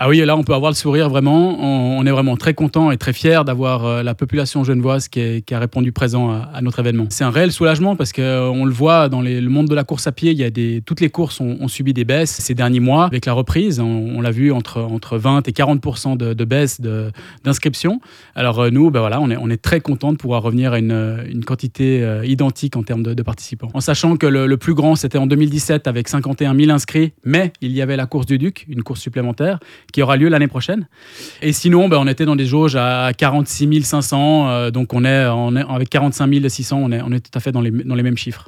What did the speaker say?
Ah oui, là, on peut avoir le sourire vraiment. On, est vraiment très content et très fier d'avoir euh, la population genevoise qui, a répondu présent à, notre événement. C'est un réel soulagement parce qu'on euh, le voit dans le monde de la course à pied, il y a toutes les courses ont, subi des baisses ces derniers mois. Avec la reprise, on, l'a vu entre, entre 20 et 40 de, de baisse d'inscription. Alors euh, nous, ben voilà, on est, très content de pouvoir revenir à une, une quantité identique en termes de, participants. En sachant que le, le plus grand, c'était en 2017 avec 51 000 inscrits, mais il y avait la course du Duc, une course supplémentaire qui aura lieu l'année prochaine. Et sinon, ben, on était dans des jauges à 46 500, euh, donc on est, on est avec 45 600, on est, on est tout à fait dans les, dans les mêmes chiffres.